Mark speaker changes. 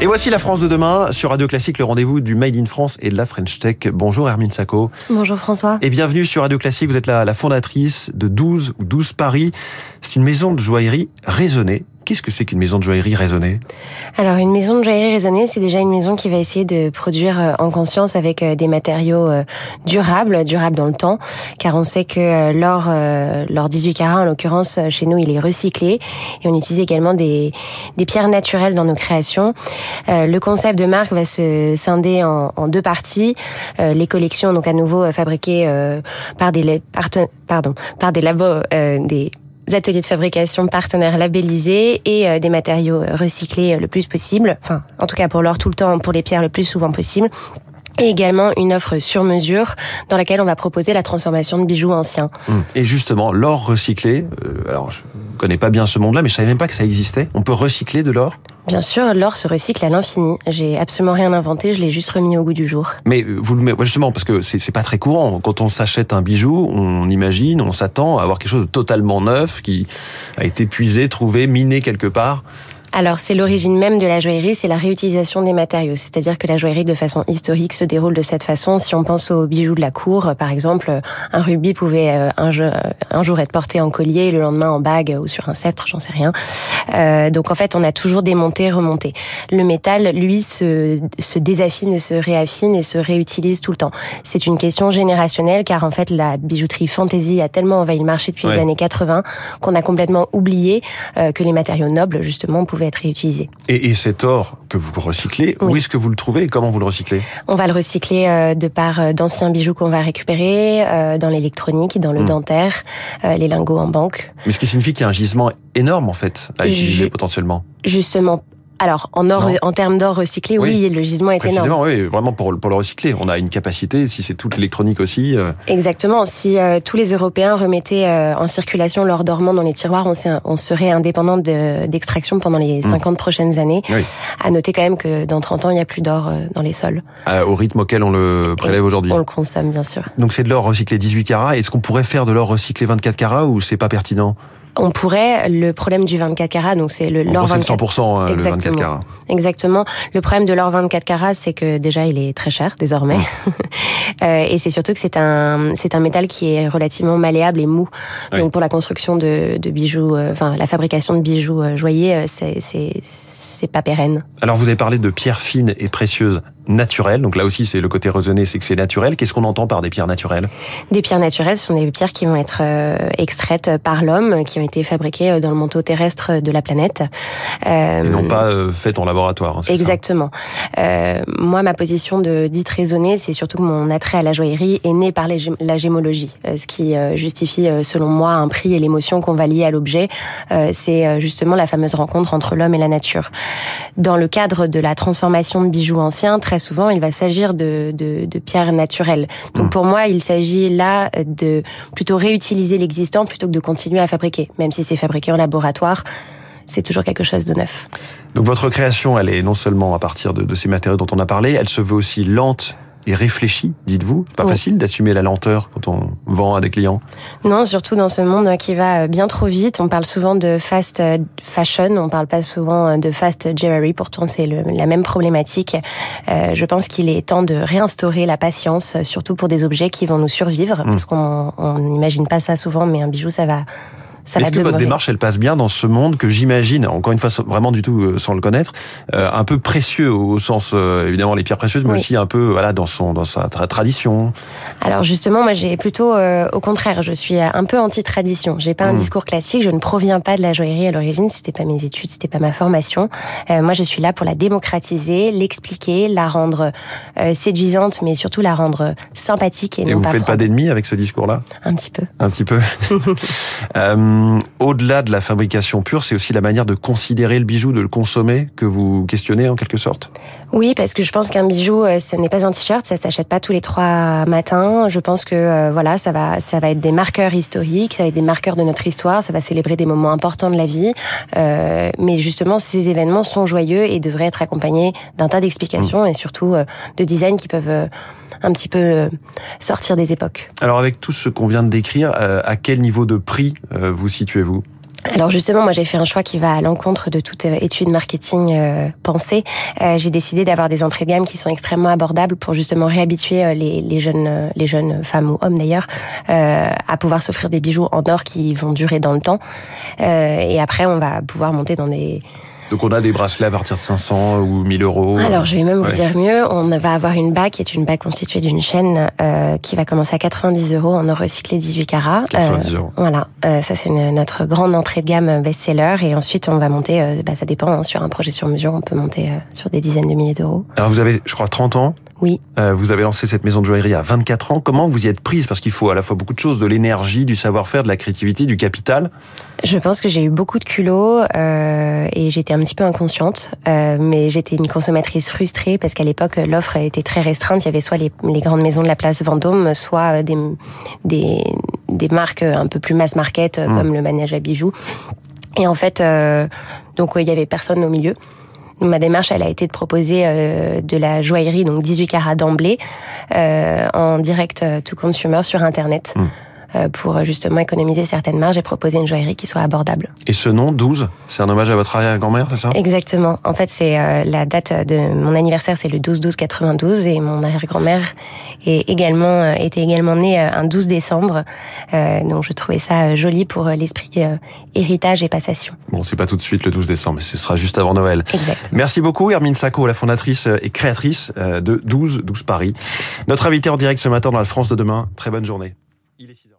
Speaker 1: Et voici la France de demain sur Radio Classique, le rendez-vous du Made in France et de la French Tech. Bonjour Hermine Sacco.
Speaker 2: Bonjour François.
Speaker 1: Et bienvenue sur Radio Classique. Vous êtes la, la fondatrice de 12 ou 12 Paris. C'est une maison de joaillerie raisonnée Qu'est-ce que c'est qu'une maison de joaillerie raisonnée?
Speaker 2: Alors une maison de joaillerie raisonnée, c'est déjà une maison qui va essayer de produire euh, en conscience avec euh, des matériaux euh, durables, durables dans le temps, car on sait que l'or, l'or 18 carats en l'occurrence chez nous, il est recyclé et on utilise également des, des pierres naturelles dans nos créations. Le concept de marque va se scinder en, deux parties. Les collections, donc à nouveau fabriquées par des pardon, labos, des ateliers de fabrication partenaires labellisés et euh, des matériaux recyclés euh, le plus possible. Enfin, en tout cas pour l'or tout le temps, pour les pierres le plus souvent possible et également une offre sur mesure dans laquelle on va proposer la transformation de bijoux anciens.
Speaker 1: Hum. Et justement, l'or recyclé, euh, alors je connais pas bien ce monde-là, mais je savais même pas que ça existait. On peut recycler de l'or?
Speaker 2: Bien sûr, l'or se recycle à l'infini. J'ai absolument rien inventé, je l'ai juste remis au goût du jour.
Speaker 1: Mais euh, vous le justement parce que c'est pas très courant. Quand on s'achète un bijou, on imagine, on s'attend à avoir quelque chose de totalement neuf qui a été puisé, trouvé, miné quelque part.
Speaker 2: Alors c'est l'origine même de la joaillerie, c'est la réutilisation des matériaux. C'est-à-dire que la joaillerie de façon historique se déroule de cette façon. Si on pense aux bijoux de la cour, par exemple, un rubis pouvait euh, euh, un jour, être porté en collier, le lendemain en bague ou sur un sceptre, j'en sais rien. Euh, donc en fait, on a toujours démonté, remonté. Le métal, lui, se, se désaffine, se réaffine et se réutilise tout le temps. C'est une question générationnelle car en fait la bijouterie fantasy a tellement envahi le marché depuis les années 80 qu'on a complètement oublié que les matériaux nobles justement pouvaient être réutilisé.
Speaker 1: Et, cet or que vous recyclez, où est-ce que vous le trouvez et comment vous le recyclez?
Speaker 2: On va le recycler euh, de par euh, d'anciens bijoux qu'on va récupérer euh, dans l'électronique, dans le hmm. dentaire, les lingots en banque.
Speaker 1: Mais ce qui signifie qu'il y a un gisement énorme en fait à utiliser potentiellement.
Speaker 2: Justement, alors, en or, en termes d'or recyclé, oui. le gisement est
Speaker 1: Précisément,
Speaker 2: énorme.
Speaker 1: oui, vraiment pour, pour le recycler. On a une capacité, si c'est toute l'électronique aussi. Euh.
Speaker 2: Exactement. Si euh, tous les Européens remettaient euh, en circulation l'or dormant dans les tiroirs, on, on serait indépendant d'extraction pendant les 50 hmm. prochaines années. Oui. À noter quand même que dans 30 ans, il n'y a plus d'or dans les sols.
Speaker 1: au rythme auquel on le prélève aujourd'hui.
Speaker 2: On le consomme, bien sûr.
Speaker 1: Donc c'est de l'or recyclé 18 carats. Est-ce qu'on pourrait faire de l'or recyclé 24 carats ou c'est pas pertinent?
Speaker 2: On pourrait, le problème du 24 carats, donc c'est le l'or
Speaker 1: 24 100% euh, le 24 carats.
Speaker 2: Exactement. Le problème de l'or 24 carats, c'est que déjà il est très cher désormais, euh, et c'est surtout que c'est un c'est un métal qui est relativement malléable et mou. Donc pour la construction de, de bijoux, euh, enfin la fabrication de bijoux joyeux, c'est c'est c'est pas pérenne.
Speaker 1: Alors vous avez parlé de pierres fines et précieuses naturelles. Donc là aussi, c'est le côté raisonné, c'est que c'est naturel. Qu'est-ce qu'on entend par des pierres naturelles?
Speaker 2: Des pierres naturelles, ce sont des pierres qui vont être euh, extraites par l'homme, qui ont été fabriquées euh, dans le manteau terrestre de la planète.
Speaker 1: Euh, et non pas faites en laboratoire. Hein,
Speaker 2: exactement. Euh, moi, ma position de dite raisonnée, c'est surtout que mon attrait à la joaillerie est né par la gémologie, ce qui justifie, selon moi, un prix et l'émotion qu'on va lier à l'objet. c'est justement la fameuse rencontre entre l'homme et la nature. Dans le cadre de la transformation de bijoux anciens, très souvent, il va s'agir de, de, pierres naturelles. Donc hmm. pour moi, il s'agit là de plutôt réutiliser l'existant plutôt que de continuer à fabriquer, même si c'est fabriqué en laboratoire c'est toujours quelque chose de neuf.
Speaker 1: Donc votre création, elle est non seulement à partir de, de, ces matériaux dont on a parlé, elle se veut aussi lente et réfléchi, dites-vous. Pas facile d'assumer la lenteur quand on vend à des clients.
Speaker 2: Non, surtout dans ce monde qui va bien trop vite. On parle souvent de fast fashion, on parle pas souvent de fast jewelry. Pourtant, c'est la même problématique. Euh, je pense qu'il est temps de réinstaurer la patience, surtout pour des objets qui vont nous survivre, mmh. parce qu'on n'imagine pas ça souvent, mais un bijou, ça va
Speaker 1: est-ce que votre démarche, elle passe bien dans ce monde que j'imagine, encore une fois, vraiment du tout euh, sans le connaître, euh, un peu précieux au sens euh, évidemment les pierres précieuses, mais aussi un peu voilà dans son dans sa tradition.
Speaker 2: Alors justement, moi j'ai plutôt au contraire, je suis un peu anti-tradition. J'ai pas un hmm. discours classique, je ne proviens pas de la joaillerie à l'origine, c'était pas mes études, c'était pas ma formation. moi, je suis là pour la démocratiser, l'expliquer, la rendre séduisante, mais surtout la rendre sympathique et, et
Speaker 1: non
Speaker 2: vous
Speaker 1: faites pas d'ennemis avec ce discours-là?
Speaker 2: Un petit peu.
Speaker 1: Un petit peu. Euh, au-delà de la fabrication pure, c'est aussi la manière de considérer le bijou, de le consommer, que vous questionnez en quelque sorte?
Speaker 2: Oui, parce que je pense qu'un bijou, euh, ce n'est pas un t-shirt, ça s'achète pas tous les trois matins. Je pense que euh, voilà, ça va, ça va être des marqueurs historiques, ça va être des marqueurs de notre histoire, ça va célébrer des moments importants de la vie. mais justement, ces événements sont joyeux et devraient être accompagnés d'un tas d'explications mm. et surtout de design qui peuvent un petit peu sortir des époques.
Speaker 1: Alors avec tout ce qu'on vient de décrire, à quel niveau de prix vous situez-vous
Speaker 2: alors justement, moi j'ai fait un choix qui va à l'encontre de toute étude marketing pensée. j'ai décidé d'avoir des entrées de gamme qui sont extrêmement abordables pour justement réhabituer les jeunes, les jeunes femmes ou hommes d'ailleurs, à pouvoir s'offrir des bijoux en or qui vont durer dans le temps. et après, on va pouvoir monter dans des
Speaker 1: donc on a des bracelets à partir de 500 ou 1000 euros.
Speaker 2: Alors je vais même vous dire mieux, on va avoir une bague qui est une bague constituée d'une chaîne euh, qui va commencer à 90 euros en or recyclé 18 carats.
Speaker 1: 90 euros.
Speaker 2: Voilà, euh, ça c'est notre grande entrée de gamme best-seller et ensuite on va monter, euh, bah, ça dépend, hein, sur un projet sur mesure on peut monter sur des dizaines de milliers d'euros.
Speaker 1: Alors vous avez je crois 30 ans
Speaker 2: oui.
Speaker 1: Euh, vous avez lancé cette maison de joaillerie à 24 ans. Comment vous y êtes prise? Parce qu'il faut à la fois beaucoup de choses, de l'énergie, du savoir-faire, de la créativité, du capital.
Speaker 2: Je pense que j'ai eu beaucoup de culot euh, et j'étais un petit peu inconsciente. Euh, mais j'étais une consommatrice frustrée parce qu'à l'époque, l'offre était très restreinte. Il y avait soit les, les, grandes maisons de la place Vendôme, soit des, des, des marques un peu plus mass market mmh. comme le manège à bijoux. Et en fait, donc il y avait personne au milieu ma démarche, elle a été de proposer euh, de la joaillerie, donc 18 carats d'emblée, euh, en direct euh, to consumer sur Internet. Hmm. Euh, pour justement économiser certaines marges et proposer une joaillerie qui soit abordable.
Speaker 1: Et ce nom, 12, c'est un hommage à votre arrière-grand-mère, c'est ça?
Speaker 2: Exactement. En fait, c'est euh, la date de mon anniversaire, c'est le 12-12-92 et mon arrière-grand-mère est également, euh, était également née un 12 décembre. donc je trouvais ça joli pour l'esprit héritage et passation.
Speaker 1: Bon, c'est pas tout de suite le 12 décembre, mais ce sera juste avant Noël.
Speaker 2: Exact.
Speaker 1: Merci beaucoup Hermine Sacco, la fondatrice et créatrice de 12 12 Paris. Notre invité en direct ce matin dans la France de demain. Très bonne journée. Il est 6